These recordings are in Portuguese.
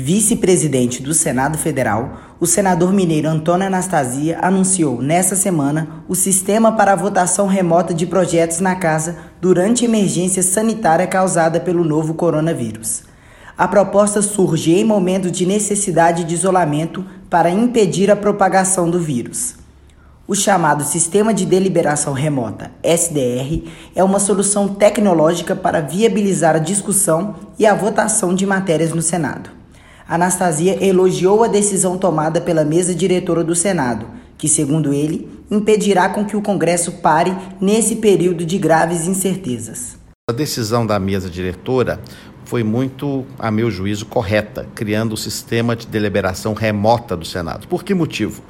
Vice-presidente do Senado Federal, o senador mineiro Antônio Anastasia anunciou nesta semana o sistema para a votação remota de projetos na casa durante a emergência sanitária causada pelo novo coronavírus. A proposta surge em momento de necessidade de isolamento para impedir a propagação do vírus. O chamado Sistema de Deliberação Remota, SDR, é uma solução tecnológica para viabilizar a discussão e a votação de matérias no Senado. Anastasia elogiou a decisão tomada pela mesa diretora do Senado, que, segundo ele, impedirá com que o Congresso pare nesse período de graves incertezas. A decisão da mesa diretora foi muito, a meu juízo, correta, criando o sistema de deliberação remota do Senado. Por que motivo?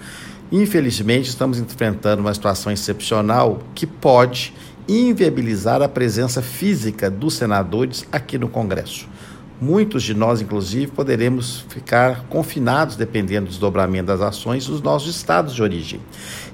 Infelizmente, estamos enfrentando uma situação excepcional que pode inviabilizar a presença física dos senadores aqui no Congresso. Muitos de nós, inclusive, poderemos ficar confinados, dependendo do desdobramento das ações dos nossos estados de origem.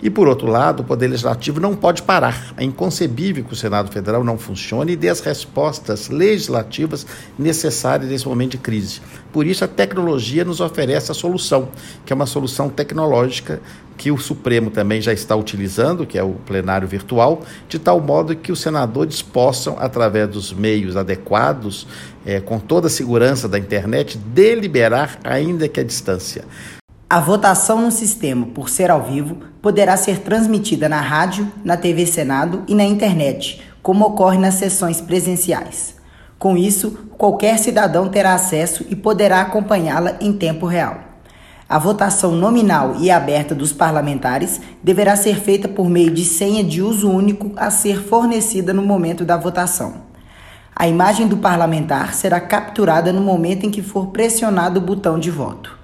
E, por outro lado, o Poder Legislativo não pode parar. É inconcebível que o Senado Federal não funcione e dê as respostas legislativas necessárias nesse momento de crise. Por isso, a tecnologia nos oferece a solução, que é uma solução tecnológica que o Supremo também já está utilizando, que é o plenário virtual, de tal modo que os senadores possam, através dos meios adequados, é, com toda a segurança da internet, deliberar, ainda que à distância. A votação no sistema, por ser ao vivo, poderá ser transmitida na rádio, na TV Senado e na internet, como ocorre nas sessões presenciais. Com isso, qualquer cidadão terá acesso e poderá acompanhá-la em tempo real. A votação nominal e aberta dos parlamentares deverá ser feita por meio de senha de uso único a ser fornecida no momento da votação. A imagem do parlamentar será capturada no momento em que for pressionado o botão de voto.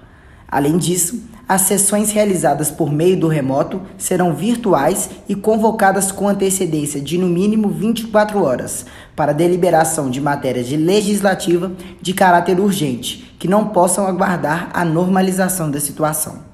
Além disso, as sessões realizadas por meio do remoto serão virtuais e convocadas com antecedência de no mínimo 24 horas para deliberação de matérias de legislativa de caráter urgente, que não possam aguardar a normalização da situação.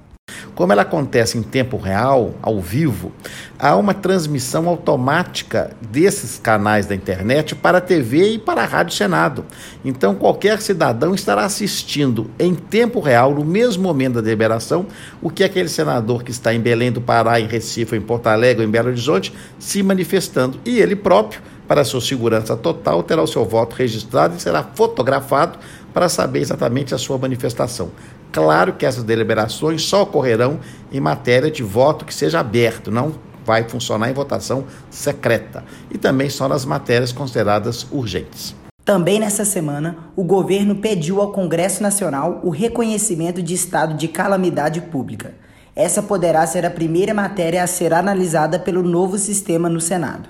Como ela acontece em tempo real, ao vivo, há uma transmissão automática desses canais da internet para a TV e para a Rádio Senado. Então, qualquer cidadão estará assistindo em tempo real, no mesmo momento da deliberação, o que aquele senador que está em Belém do Pará, em Recife, em Porto Alegre em Belo Horizonte se manifestando. E ele próprio, para sua segurança total, terá o seu voto registrado e será fotografado para saber exatamente a sua manifestação. Claro que essas deliberações só ocorrerão em matéria de voto que seja aberto, não vai funcionar em votação secreta. E também só nas matérias consideradas urgentes. Também nessa semana, o governo pediu ao Congresso Nacional o reconhecimento de estado de calamidade pública. Essa poderá ser a primeira matéria a ser analisada pelo novo sistema no Senado.